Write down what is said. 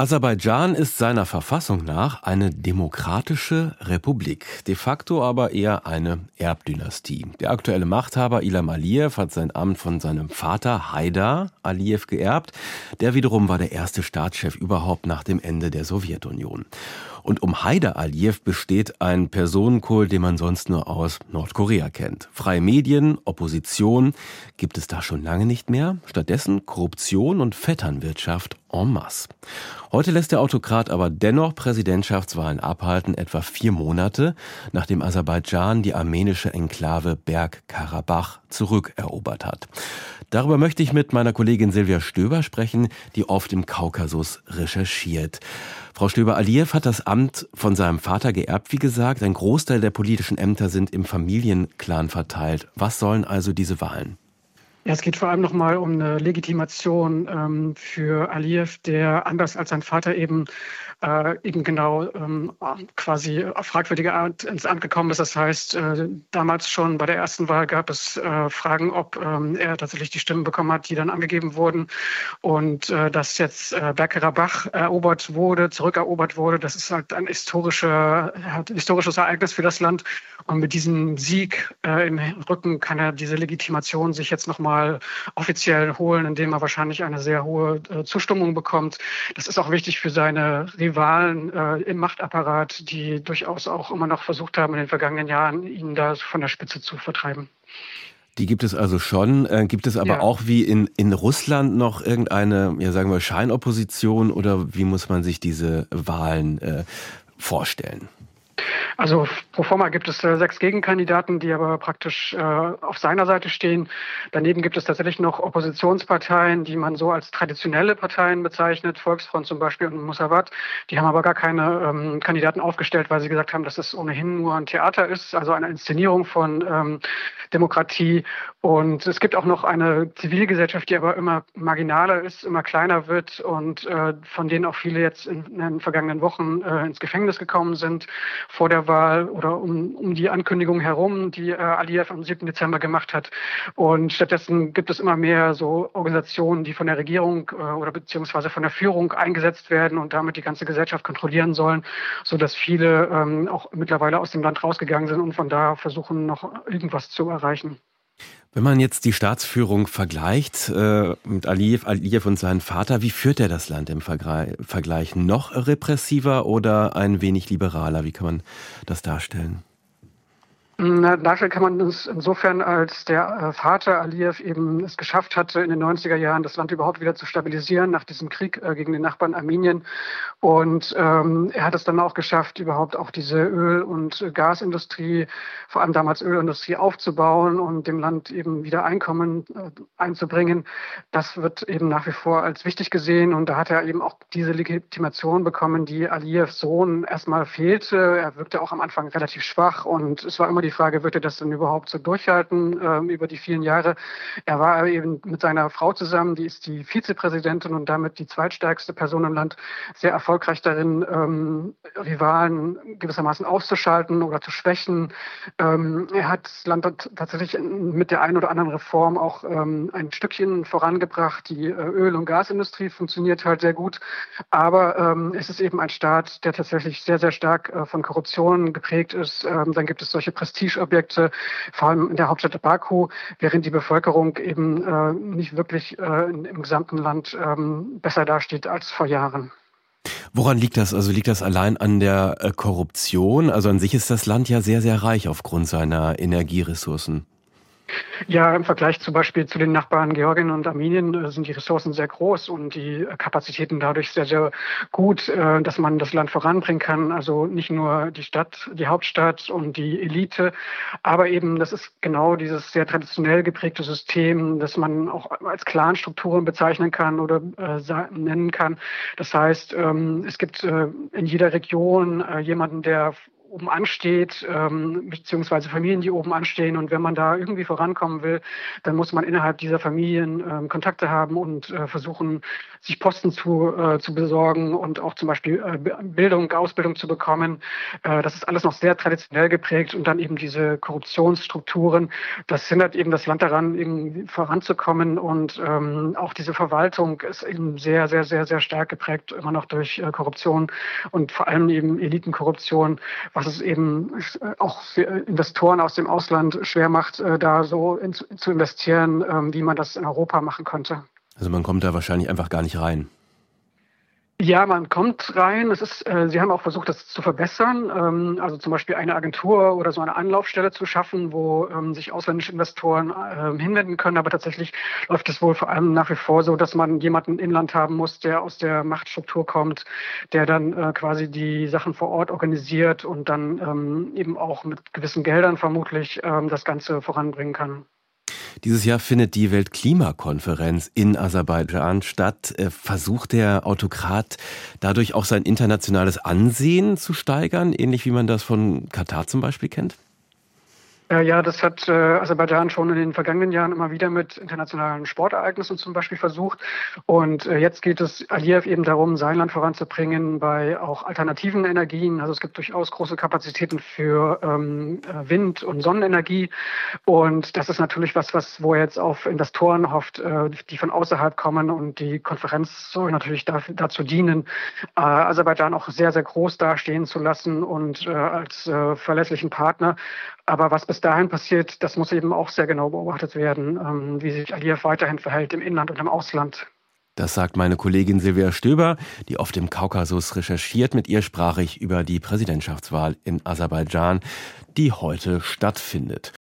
Aserbaidschan ist seiner Verfassung nach eine demokratische Republik, de facto aber eher eine Erbdynastie. Der aktuelle Machthaber Ilham Aliyev hat sein Amt von seinem Vater Haidar Aliyev geerbt. Der wiederum war der erste Staatschef überhaupt nach dem Ende der Sowjetunion. Und um Haidar Aliyev besteht ein Personenkult, den man sonst nur aus Nordkorea kennt. Freie Medien, Opposition gibt es da schon lange nicht mehr. Stattdessen Korruption und Vetternwirtschaft en masse. Heute lässt der Autokrat aber dennoch Präsidentschaftswahlen abhalten, etwa vier Monate, nachdem Aserbaidschan die armenische Enklave Bergkarabach zurückerobert hat. Darüber möchte ich mit meiner Kollegin Silvia Stöber sprechen, die oft im Kaukasus recherchiert. Frau Stöber-Aliyev hat das Amt von seinem Vater geerbt, wie gesagt. Ein Großteil der politischen Ämter sind im Familienclan verteilt. Was sollen also diese Wahlen? Ja, es geht vor allem nochmal um eine Legitimation ähm, für Aliyev, der anders als sein Vater eben äh, eben genau ähm, quasi auf fragwürdige Art ins Amt gekommen ist. Das heißt, äh, damals schon bei der ersten Wahl gab es äh, Fragen, ob ähm, er tatsächlich die Stimmen bekommen hat, die dann angegeben wurden. Und äh, dass jetzt äh, Bergkarabach erobert wurde, zurückerobert wurde, das ist halt ein historischer, historisches Ereignis für das Land. Und mit diesem Sieg äh, im Rücken kann er diese Legitimation sich jetzt nochmal offiziell holen, indem er wahrscheinlich eine sehr hohe äh, Zustimmung bekommt. Das ist auch wichtig für seine Rivalen äh, im Machtapparat, die durchaus auch immer noch versucht haben, in den vergangenen Jahren ihn da von der Spitze zu vertreiben. Die gibt es also schon. Äh, gibt es aber ja. auch wie in, in Russland noch irgendeine, ja sagen wir, Scheinopposition oder wie muss man sich diese Wahlen äh, vorstellen? Also pro forma gibt es äh, sechs Gegenkandidaten, die aber praktisch äh, auf seiner Seite stehen. Daneben gibt es tatsächlich noch Oppositionsparteien, die man so als traditionelle Parteien bezeichnet, Volksfront zum Beispiel und Musawat. Die haben aber gar keine ähm, Kandidaten aufgestellt, weil sie gesagt haben, dass es ohnehin nur ein Theater ist, also eine Inszenierung von ähm, Demokratie. Und es gibt auch noch eine Zivilgesellschaft, die aber immer marginaler ist, immer kleiner wird und äh, von denen auch viele jetzt in, den vergangenen Wochen ins Gefängnis gekommen sind vor der Wahl oder um, um die Ankündigung herum, die äh, Aliyev am 7. Dezember gemacht hat. Und stattdessen gibt es immer mehr so Organisationen, die von der Regierung äh, oder beziehungsweise von der Führung eingesetzt werden und damit die ganze Gesellschaft kontrollieren sollen, sodass viele ähm, auch mittlerweile aus dem Land rausgegangen sind und von da versuchen, noch irgendwas zu erreichen. Wenn man jetzt die Staatsführung vergleicht äh, mit Aliyev, Aliyev und seinem Vater, wie führt er das Land im Vergleich? Noch repressiver oder ein wenig liberaler? Wie kann man das darstellen? Darstellen kann man es insofern, als der äh, Vater Aliyev eben es geschafft hatte, in den 90er Jahren das Land überhaupt wieder zu stabilisieren nach diesem Krieg äh, gegen den Nachbarn Armenien. Und ähm, er hat es dann auch geschafft, überhaupt auch diese Öl- und Gasindustrie, vor allem damals Ölindustrie, aufzubauen und dem Land eben wieder Einkommen äh, einzubringen. Das wird eben nach wie vor als wichtig gesehen. Und da hat er eben auch diese Legitimation bekommen, die Aliyevs Sohn erstmal fehlte. Er wirkte auch am Anfang relativ schwach und es war immer die die Frage, wird er das denn überhaupt so durchhalten ähm, über die vielen Jahre? Er war eben mit seiner Frau zusammen, die ist die Vizepräsidentin und damit die zweitstärkste Person im Land, sehr erfolgreich darin, ähm, Rivalen gewissermaßen auszuschalten oder zu schwächen. Ähm, er hat das Land tatsächlich mit der einen oder anderen Reform auch ähm, ein Stückchen vorangebracht. Die äh, Öl- und Gasindustrie funktioniert halt sehr gut, aber ähm, es ist eben ein Staat, der tatsächlich sehr, sehr stark äh, von Korruption geprägt ist. Ähm, dann gibt es solche Prestige Prestigeobjekte, vor allem in der Hauptstadt Baku, während die Bevölkerung eben äh, nicht wirklich äh, im gesamten Land ähm, besser dasteht als vor Jahren. Woran liegt das? Also liegt das allein an der äh, Korruption? Also an sich ist das Land ja sehr, sehr reich aufgrund seiner Energieressourcen. Ja, im Vergleich zum Beispiel zu den Nachbarn Georgien und Armenien äh, sind die Ressourcen sehr groß und die Kapazitäten dadurch sehr, sehr gut, äh, dass man das Land voranbringen kann. Also nicht nur die Stadt, die Hauptstadt und die Elite, aber eben, das ist genau dieses sehr traditionell geprägte System, das man auch als Clanstrukturen bezeichnen kann oder äh, nennen kann. Das heißt, ähm, es gibt in jeder Region jemanden, der oben ansteht, ähm, beziehungsweise Familien, die oben anstehen. Und wenn man da irgendwie vorankommen will, dann muss man innerhalb dieser Familien ähm, Kontakte haben und äh, versuchen, sich Posten zu, äh, zu besorgen und auch zum Beispiel äh, Bildung, Ausbildung zu bekommen. Äh, das ist alles noch sehr traditionell geprägt und dann eben diese Korruptionsstrukturen. Das hindert eben das Land daran, irgendwie voranzukommen und ähm, auch diese Verwaltung ist eben sehr, sehr, sehr, sehr stark geprägt, immer noch durch äh, Korruption und vor allem eben Elitenkorruption, was es eben äh, auch für Investoren aus dem Ausland schwer macht, äh, da so in, zu investieren, ähm, wie man das in Europa machen könnte. Also man kommt da wahrscheinlich einfach gar nicht rein. Ja, man kommt rein. Es ist, äh, Sie haben auch versucht, das zu verbessern. Ähm, also zum Beispiel eine Agentur oder so eine Anlaufstelle zu schaffen, wo ähm, sich ausländische Investoren äh, hinwenden können. Aber tatsächlich läuft es wohl vor allem nach wie vor so, dass man jemanden im Land haben muss, der aus der Machtstruktur kommt, der dann äh, quasi die Sachen vor Ort organisiert und dann ähm, eben auch mit gewissen Geldern vermutlich ähm, das Ganze voranbringen kann. Dieses Jahr findet die Weltklimakonferenz in Aserbaidschan statt. Äh, versucht der Autokrat dadurch auch sein internationales Ansehen zu steigern, ähnlich wie man das von Katar zum Beispiel kennt? Äh, ja, das hat äh, Aserbaidschan schon in den vergangenen Jahren immer wieder mit internationalen Sportereignissen zum Beispiel versucht. Und äh, jetzt geht es Aliyev eben darum, sein Land voranzubringen bei auch alternativen Energien. Also es gibt durchaus große Kapazitäten für ähm, äh, Wind- und Sonnenenergie. Und das ist natürlich was, was wo er jetzt auf Investoren hofft, äh, die von außerhalb kommen. Und die Konferenz soll natürlich dafür, dazu dienen, äh, Aserbaidschan auch sehr, sehr groß dastehen zu lassen und äh, als äh, verlässlichen Partner. Aber was bis dahin passiert, das muss eben auch sehr genau beobachtet werden, ähm, wie sich Aliyev weiterhin verhält im Inland und im Ausland. Das sagt meine Kollegin Silvia Stöber, die oft im Kaukasus recherchiert. Mit ihr sprach ich über die Präsidentschaftswahl in Aserbaidschan, die heute stattfindet.